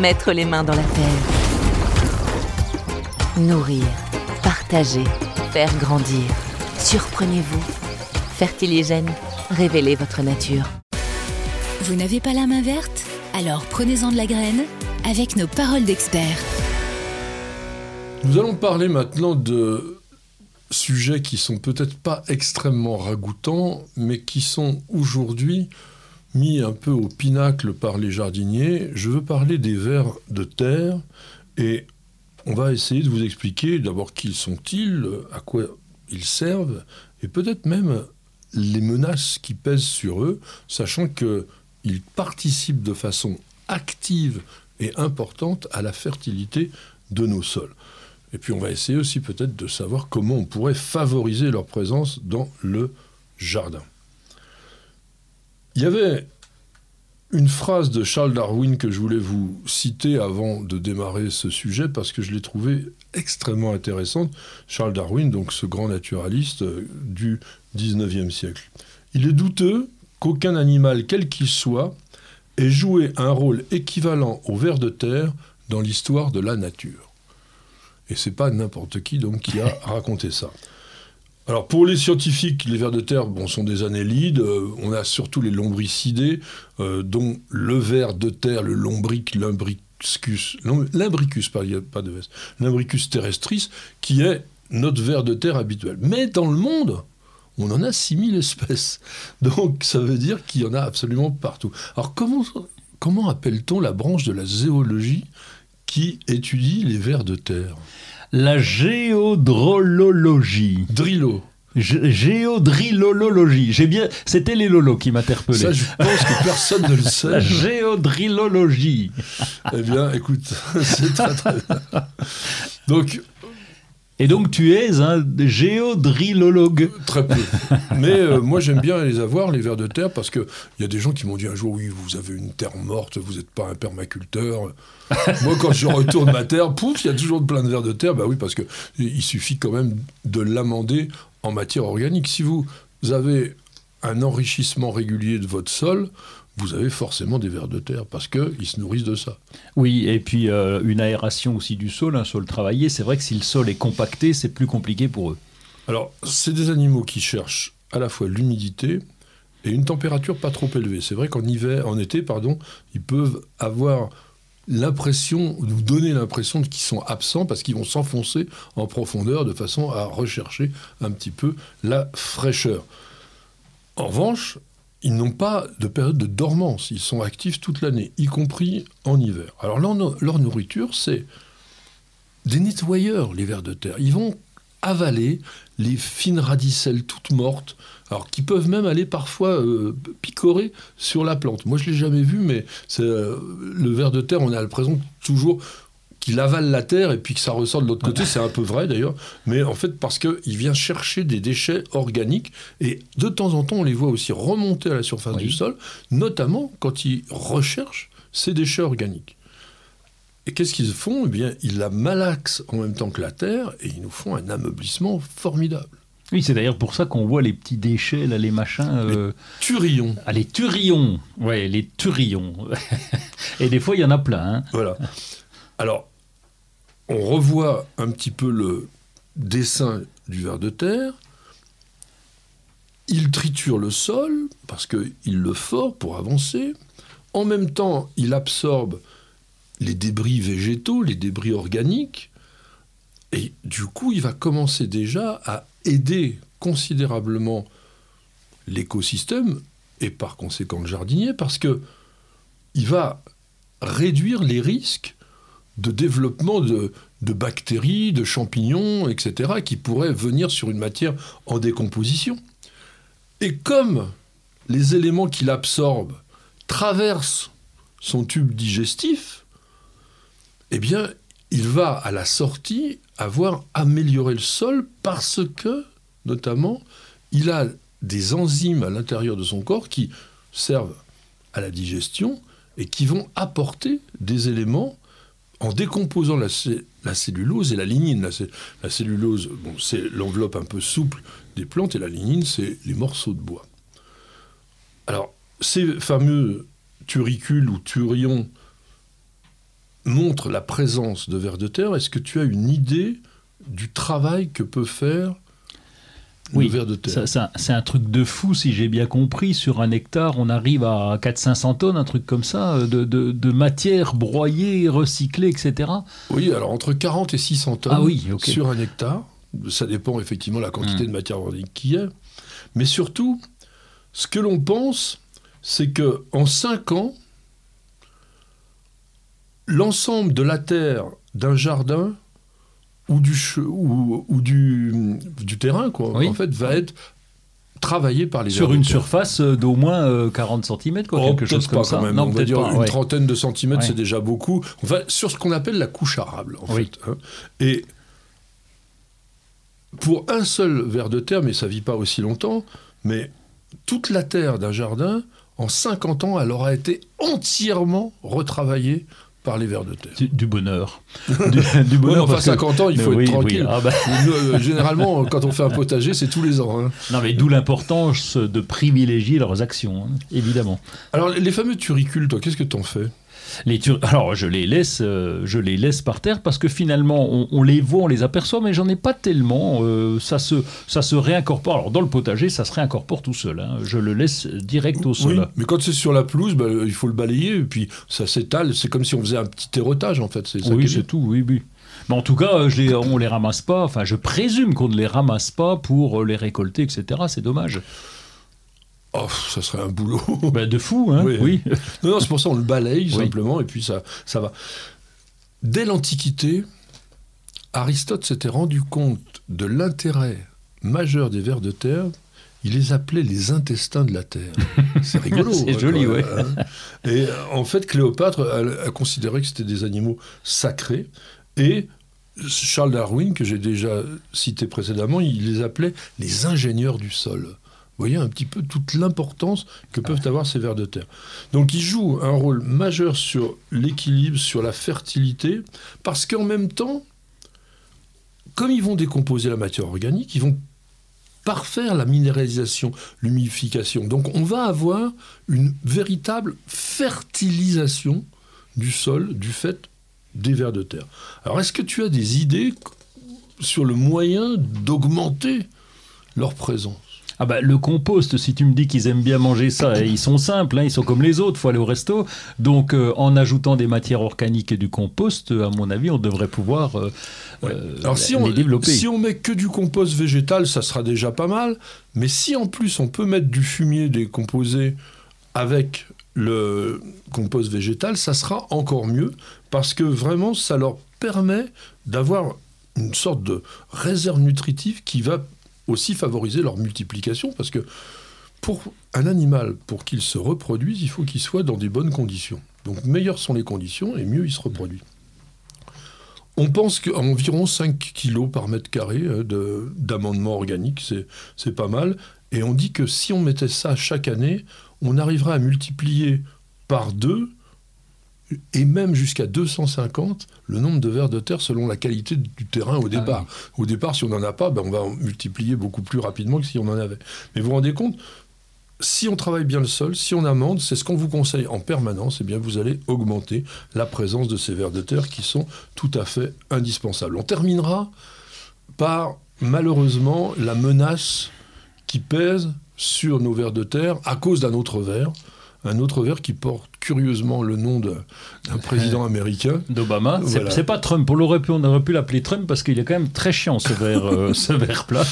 Mettre les mains dans la terre. Nourrir, partager, faire grandir. Surprenez-vous. Fertiligène, révélez votre nature. Vous n'avez pas la main verte? Alors prenez-en de la graine avec nos paroles d'experts. Nous allons parler maintenant de sujets qui sont peut-être pas extrêmement ragoûtants, mais qui sont aujourd'hui mis un peu au pinacle par les jardiniers. Je veux parler des vers de terre et on va essayer de vous expliquer d'abord qui sont-ils, à quoi ils servent et peut-être même les menaces qui pèsent sur eux, sachant qu'ils participent de façon active et importante à la fertilité de nos sols. Et puis on va essayer aussi peut-être de savoir comment on pourrait favoriser leur présence dans le jardin. Il y avait une phrase de Charles Darwin que je voulais vous citer avant de démarrer ce sujet parce que je l'ai trouvée extrêmement intéressante. Charles Darwin, donc ce grand naturaliste euh, du 19e siècle. Il est douteux qu'aucun animal, quel qu'il soit, ait joué un rôle équivalent au ver de terre dans l'histoire de la nature. Et c'est pas n'importe qui donc qui a raconté ça. Alors pour les scientifiques, les vers de terre sont des annélides. Euh, on a surtout les lombricidés, euh, dont le ver de terre, le lombric, l'imbricus, l'imbricus, pas de veste, l'imbricus terrestris, qui est notre ver de terre habituel. Mais dans le monde, on en a 6000 espèces. Donc ça veut dire qu'il y en a absolument partout. Alors comment, comment appelle-t-on la branche de la zoologie qui étudie les vers de terre? La géodrolologie. Drillo. Géodrilologie. J'ai bien, c'était les lolos qui m'interpellaient. Ça, je pense que personne ne le sait. La géodrilologie. eh bien, écoute, c'est très très bien. Donc, et donc tu es un géodrilologue Très peu. Mais euh, moi j'aime bien les avoir, les vers de terre, parce qu'il y a des gens qui m'ont dit un jour, oui, vous avez une terre morte, vous n'êtes pas un permaculteur. moi quand je retourne ma terre, pouf, il y a toujours plein de vers de terre. Bah oui, parce qu'il suffit quand même de l'amender en matière organique. Si vous avez un enrichissement régulier de votre sol, vous avez forcément des vers de terre parce qu'ils se nourrissent de ça. Oui, et puis euh, une aération aussi du sol, un sol travaillé. C'est vrai que si le sol est compacté, c'est plus compliqué pour eux. Alors, c'est des animaux qui cherchent à la fois l'humidité et une température pas trop élevée. C'est vrai qu'en hiver, en été, pardon, ils peuvent avoir l'impression, nous donner l'impression qu'ils sont absents parce qu'ils vont s'enfoncer en profondeur de façon à rechercher un petit peu la fraîcheur. En revanche, ils n'ont pas de période de dormance, ils sont actifs toute l'année, y compris en hiver. Alors leur, nourriture, c'est des nettoyeurs, les vers de terre. Ils vont avaler les fines radicelles toutes mortes, qui peuvent même aller parfois euh, picorer sur la plante. Moi, je l'ai jamais vu, mais euh, le ver de terre, on a l'impression toujours qu'il avale la terre et puis que ça ressort de l'autre côté, c'est un peu vrai d'ailleurs, mais en fait parce qu'il vient chercher des déchets organiques et de temps en temps on les voit aussi remonter à la surface du sol, notamment quand ils recherchent ces déchets organiques. Et qu'est-ce qu'ils font? Eh bien, ils la malaxent en même temps que la terre et ils nous font un ameublissement formidable. Oui, c'est d'ailleurs pour ça qu'on voit les petits déchets, là, les machins. Euh... Les turillons. Ah, les turillons. Ouais, les turillons. et des fois, il y en a plein. Hein. Voilà. Alors, on revoit un petit peu le dessin du ver de terre. Il triture le sol parce qu'il le fort pour avancer. En même temps, il absorbe les débris végétaux, les débris organiques. Et du coup, il va commencer déjà à aider considérablement l'écosystème et par conséquent le jardinier parce que il va réduire les risques de développement de, bactéries, de champignons, etc., qui pourraient venir sur une matière en décomposition. Et comme les éléments qu'il absorbe traversent son tube digestif, eh bien, il va à la sortie avoir amélioré le sol parce que, notamment, il a des enzymes à l'intérieur de son corps qui servent à la digestion et qui vont apporter des éléments en décomposant la, cellulose et la lignine. La, cellulose, c'est l'enveloppe un peu souple des plantes et la lignine, c'est les morceaux de bois. Alors, ces fameux turicules ou turions montrent la présence de vers de terre. Est-ce que tu as une idée du travail que peut faire oui, c'est un truc de fou, si j'ai bien compris. Sur un hectare, on arrive à 400-500 tonnes, un truc comme ça, euh, de, de, matière broyée, recyclée, etc. Oui, alors entre 40 et 600 tonnes ah sur un hectare. Ça dépend effectivement de la quantité hmm. de matière organique qu'il y a. Mais surtout, ce que l'on pense, c'est que en 5 ans, l'ensemble de la terre d'un jardin ou du, ou, du, du terrain, quoi, en fait, va être travaillé par les Sur une surface euh, d'au moins 40 euh, cm, quoi, quelque chose comme ça. Non, on va dire une trentaine de centimètres, c'est déjà beaucoup. Enfin, sur ce qu'on appelle la couche arable, en fait. Hein. Et pour un seul ver de terre, mais ça vit pas aussi longtemps, mais toute la terre d'un jardin, en 50 ans, elle aura été entièrement retravaillée par les vers de terre. Du, bonheur. Du, bonheur. enfin, 50 ans, il faut être tranquille. Ah bah. euh, généralement, quand on fait un potager, c'est tous les ans. Hein. Non, mais d'où l'importance de privilégier leurs actions, hein, évidemment. Alors, les fameux turicules, toi, qu'est-ce que tu en fais? Les Alors, je les, laisse, euh, je les laisse par terre parce que finalement, on, les voit, on les aperçoit, mais j'en ai pas tellement. Euh, ça, se, ça se réincorpore. Alors, dans le potager, ça se réincorpore tout seul. Hein. Je le laisse direct au sol. Oui, mais quand c'est sur la pelouse, bah, il faut le balayer et puis ça s'étale. C'est comme si on faisait un petit terrotage, en fait. oui, c'est tout, oui, oui. Mais en tout cas, je les, on les ramasse pas. Enfin, je présume qu'on ne les ramasse pas pour les récolter, etc. C'est dommage. Oh, ça serait un boulot. Bah, de fou, hein Oui. Non, non c'est pour ça on le balaye simplement et puis ça, ça va. Dès l'Antiquité, Aristote s'était rendu compte de l'intérêt majeur des vers de terre. Il les appelait les intestins de la terre. C'est rigolo. c'est hein, joli, oui. Hein. et en fait, Cléopâtre a, considéré que c'était des animaux sacrés. Et Charles Darwin, que j'ai déjà cité précédemment, il les appelait les ingénieurs du sol. Voyez un petit peu toute l'importance que peuvent avoir ces vers de terre. Donc ils jouent un rôle majeur sur l'équilibre, sur la fertilité, parce qu'en même temps, comme ils vont décomposer la matière organique, ils vont parfaire la minéralisation, l'humidification. Donc on va avoir une véritable fertilisation du sol du fait des vers de terre. Alors est-ce que tu as des idées sur le moyen d'augmenter leur présence? Ah bah, le compost, si tu me dis qu'ils aiment bien manger ça, ils sont simples, hein, ils sont comme les autres, faut aller au resto. Donc euh, en ajoutant des matières organiques et du compost, à mon avis, on devrait pouvoir euh, euh, Alors, si on, développer. Si on met que du compost végétal, ça sera déjà pas mal. Mais si en plus on peut mettre du fumier décomposé avec le compost végétal, ça sera encore mieux parce que vraiment ça leur permet d'avoir une sorte de réserve nutritive qui va aussi favoriser leur multiplication, parce que pour un animal, pour qu'il se reproduise, il faut qu'il soit dans des bonnes conditions. Donc meilleures sont les conditions et mieux il se reproduit. On pense qu'environ 5 kg par mètre carré euh, d'amendement organique, c'est pas mal. Et on dit que si on mettait ça chaque année, on arriverait à multiplier par deux et même jusqu'à 250 le nombre de vers de terre selon la qualité du terrain au ah départ. Au départ, si on n'en a pas, ben on va multiplier beaucoup plus rapidement que si on en avait. Mais vous vous rendez compte, si on travaille bien le sol, si on amende, c'est ce qu'on vous conseille en permanence, et eh bien vous allez augmenter la présence de ces vers de terre qui sont tout à fait indispensables. On terminera par malheureusement la menace qui pèse sur nos vers de terre à cause d'un autre ver, un autre ver qui porte curieusement le nom d'un président américain. D'Obama. C'est pas Trump. On, aurait pu, on aurait pu l'appeler Trump parce qu'il est quand même très chiant ce verre, euh, ce verre plat.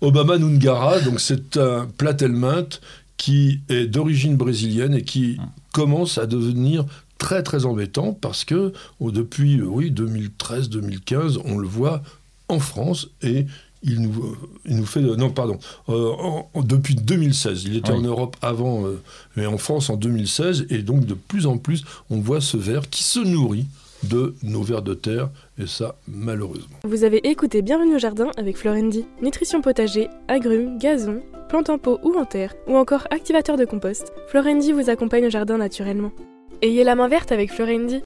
Obama Nungara, donc c'est un platelmint qui est d'origine brésilienne et qui commence à devenir très très embêtant parce que oh, depuis oui 2013-2015 on le voit en France et il nous, euh, il nous fait. Non, pardon. euh, en- en- depuis 2016. Il était Oui. en Europe avant, euh, mais en France en 2016. Et donc, de plus en plus, on voit ce ver qui se nourrit de nos vers de terre. Et ça, malheureusement. Vous avez écouté Bienvenue au jardin avec Florendi. Nutrition potager, agrumes, gazon, plantes en pot ou en terre, ou encore activateur de compost, Florendi vous accompagne au jardin naturellement. Ayez la main verte avec Florendi.